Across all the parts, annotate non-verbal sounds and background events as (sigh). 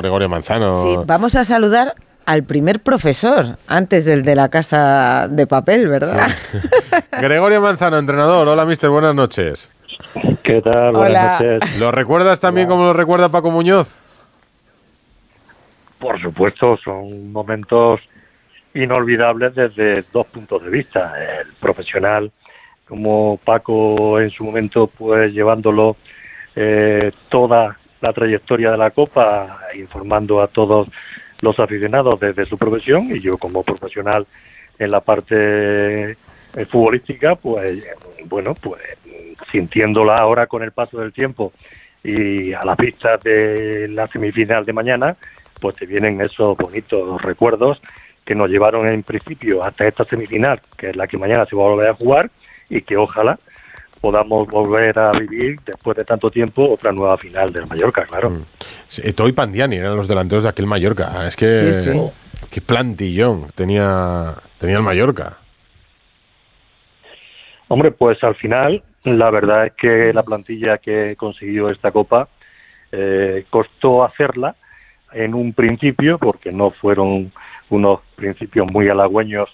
Gregorio Manzano. Sí, vamos a saludar al primer profesor antes del de la casa de papel, ¿verdad? (laughs) Gregorio Manzano, entrenador. Hola, mister, buenas noches. ¿Qué tal? Buenas noches. ¿Lo recuerdas también como lo recuerda Paco Muñoz? Por supuesto, son momentos inolvidables desde dos puntos de vista. El profesional, como Paco en su momento, pues llevándolo eh, toda la trayectoria de la Copa, informando a todos los aficionados desde su profesión y yo como profesional en la parte eh, futbolística, pues bueno, pues sintiéndola ahora con el paso del tiempo y a la vista de la semifinal de mañana, pues te vienen esos bonitos recuerdos que nos llevaron en principio hasta esta semifinal, que es la que mañana se va a volver a jugar y que ojalá podamos volver a vivir después de tanto tiempo otra nueva final del Mallorca, claro. Mm. Sí, y Pandiani eran los delanteros de aquel Mallorca. Es que qué plantillón tenía tenía el Mallorca. Hombre, pues al final la verdad es que la plantilla que consiguió esta copa eh, costó hacerla en un principio porque no fueron unos principios muy halagüeños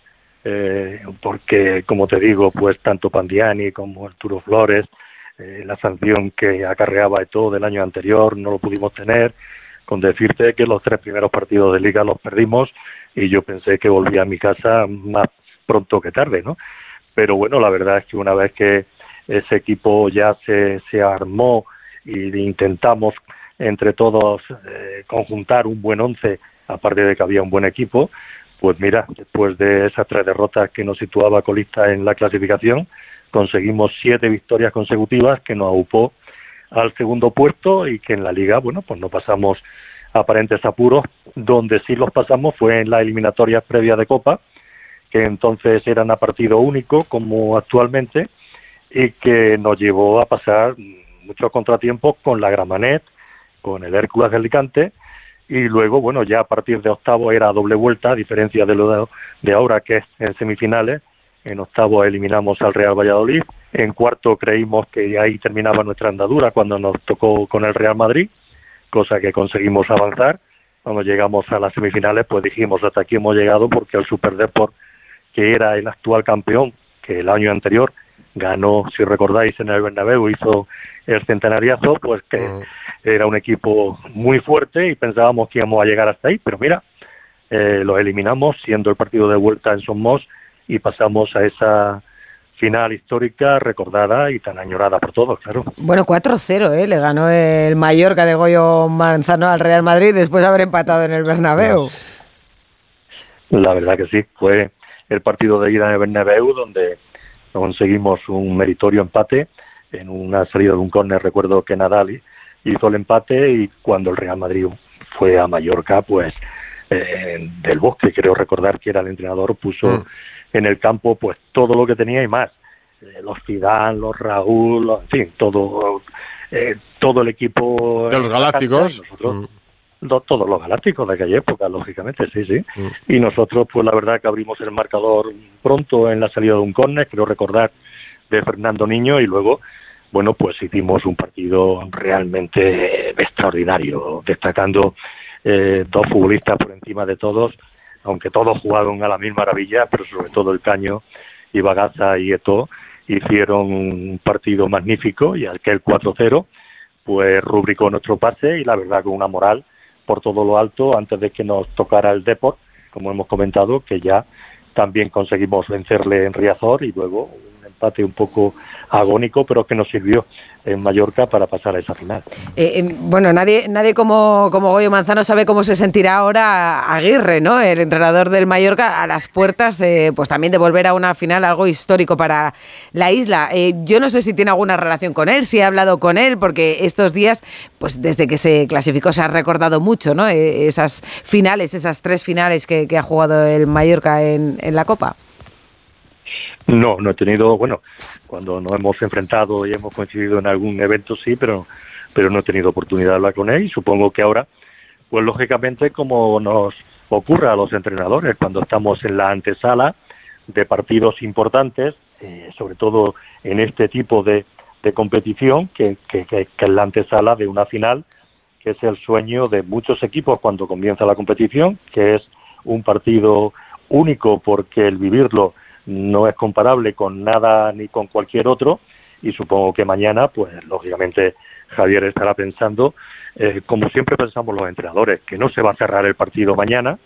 eh, porque, como te digo, pues tanto Pandiani como Arturo Flores, eh, la sanción que acarreaba de todo del año anterior no lo pudimos tener, con decirte que los tres primeros partidos de liga los perdimos y yo pensé que volvía a mi casa más pronto que tarde, ¿no? Pero bueno, la verdad es que una vez que ese equipo ya se, se armó y intentamos entre todos eh, conjuntar un buen once, aparte de que había un buen equipo, pues mira, después de esas tres derrotas que nos situaba colista en la clasificación, conseguimos siete victorias consecutivas que nos aupó al segundo puesto y que en la liga, bueno, pues no pasamos aparentes apuros. Donde sí los pasamos fue en las eliminatorias previas de Copa, que entonces eran a partido único, como actualmente, y que nos llevó a pasar muchos contratiempos con la Gramanet, con el Hércules de Alicante, y luego, bueno, ya a partir de octavo era doble vuelta, a diferencia de lo de ahora que es en semifinales. En octavo eliminamos al Real Valladolid. En cuarto creímos que ahí terminaba nuestra andadura cuando nos tocó con el Real Madrid, cosa que conseguimos avanzar. Cuando llegamos a las semifinales, pues dijimos hasta aquí hemos llegado porque el Super Deport, que era el actual campeón, que el año anterior ganó, si recordáis, en el Bernabéu, hizo el centenariazo, pues que mm. era un equipo muy fuerte y pensábamos que íbamos a llegar hasta ahí, pero mira, eh, lo eliminamos siendo el partido de vuelta en Somos y pasamos a esa final histórica recordada y tan añorada por todos, claro. Bueno, 4-0, ¿eh? le ganó el Mallorca de Goyo Manzano al Real Madrid después de haber empatado en el Bernabéu. La verdad que sí, fue el partido de ida en el Bernabéu donde conseguimos un meritorio empate en una salida de un córner. Recuerdo que Nadal hizo el empate y cuando el Real Madrid fue a Mallorca, pues eh, del Bosque, creo recordar que era el entrenador, puso mm. en el campo pues todo lo que tenía y más. Eh, los Zidane, los Raúl, en fin, todo, eh, todo el equipo. De los Galácticos todos los galácticos de aquella época, lógicamente, sí, sí. Mm. Y nosotros, pues la verdad que abrimos el marcador pronto en la salida de un córner, creo recordar, de Fernando Niño, y luego, bueno, pues hicimos un partido realmente extraordinario, destacando eh, dos futbolistas por encima de todos, aunque todos jugaron a la misma maravilla, pero sobre todo el Caño y Bagaza y Eto hicieron un partido magnífico y aquel 4-0 pues rubricó nuestro pase y la verdad con una moral por todo lo alto antes de que nos tocara el Deport, como hemos comentado, que ya también conseguimos vencerle en Riazor y luego empate un poco agónico, pero que nos sirvió en Mallorca para pasar a esa final. Eh, eh, bueno, nadie, nadie como, como Goyo Manzano sabe cómo se sentirá ahora Aguirre, ¿no? El entrenador del Mallorca a las puertas, eh, pues también de volver a una final, algo histórico para la isla. yo no sé si tiene alguna relación con él, si ha hablado con él, porque estos días, pues desde que se clasificó se ha recordado mucho, ¿no? esas finales, esas tres finales que, ha jugado el Mallorca en, en la Copa. No, no he tenido, bueno, cuando nos hemos enfrentado y hemos coincidido en algún evento sí, pero, pero no he tenido oportunidad de hablar con él y supongo que ahora, pues lógicamente como nos ocurre a los entrenadores cuando estamos en la antesala de partidos importantes, eh, sobre todo en este tipo de, de competición, que, que, que, es la antesala de una final que es el sueño de muchos equipos cuando comienza la competición, que es un partido único porque el vivirlo no es comparable con nada ni con cualquier otro y supongo que mañana, pues lógicamente Javier estará pensando, eh, como siempre pensamos los entrenadores, que no se va a cerrar el partido mañana,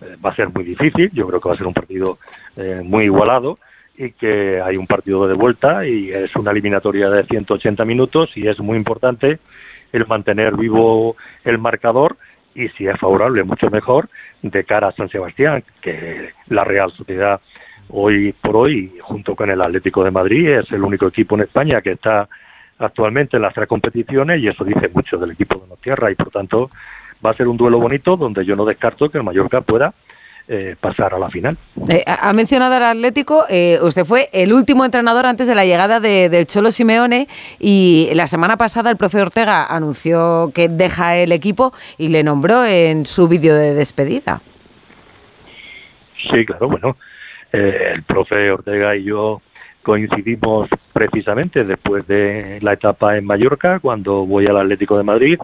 eh, va a ser muy difícil, yo creo que va a ser un partido eh, muy igualado y que hay un partido de vuelta y es una eliminatoria de 180 minutos y es muy importante el mantener vivo el marcador y si es favorable mucho mejor de cara a San Sebastián, que la Real Sociedad hoy por hoy, junto con el Atlético de Madrid, es el único equipo en España que está actualmente en las tres competiciones y eso dice mucho del equipo de Tierra y por tanto va a ser un duelo bonito donde yo no descarto que el Mallorca pueda eh, pasar a la final. Eh, ha mencionado al Atlético, eh, usted fue el último entrenador antes de la llegada de, del Cholo Simeone y la semana pasada el profe Ortega anunció que deja el equipo y le nombró en su vídeo de despedida. Sí, claro, bueno, el profe Ortega y yo coincidimos precisamente después de la etapa en Mallorca, cuando voy al Atlético de Madrid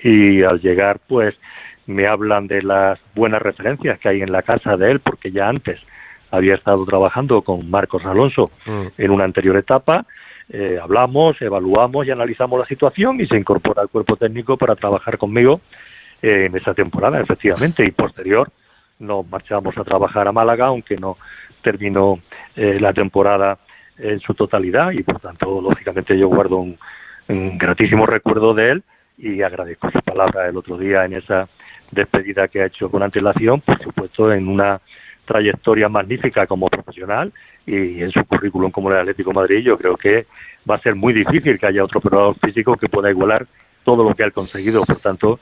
y al llegar pues me hablan de las buenas referencias que hay en la casa de él, porque ya antes había estado trabajando con Marcos Alonso mm. en una anterior etapa. Eh, hablamos, evaluamos y analizamos la situación y se incorpora al cuerpo técnico para trabajar conmigo eh, en esa temporada, efectivamente. Y posterior nos marchamos a trabajar a Málaga, aunque no terminó eh, la temporada en su totalidad y por tanto, lógicamente, yo guardo un, gratísimo recuerdo de él y agradezco su palabra el otro día en esa despedida que ha hecho con antelación, por supuesto, en una trayectoria magnífica como profesional y en su currículum como el Atlético Madrid, yo creo que va a ser muy difícil que haya otro operador físico que pueda igualar todo lo que ha conseguido. Por tanto,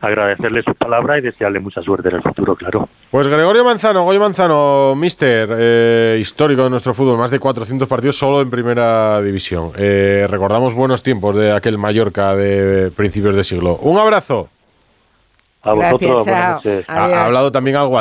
agradecerle sus palabras y desearle mucha suerte en el futuro, claro. Pues Gregorio Manzano, Goyo Manzano, mister, eh, histórico de nuestro fútbol, más de 400 partidos solo en primera división. Eh, recordamos buenos tiempos de aquel Mallorca de principios de siglo. Un abrazo. A vosotros, Gracias, Ha, hablado también algo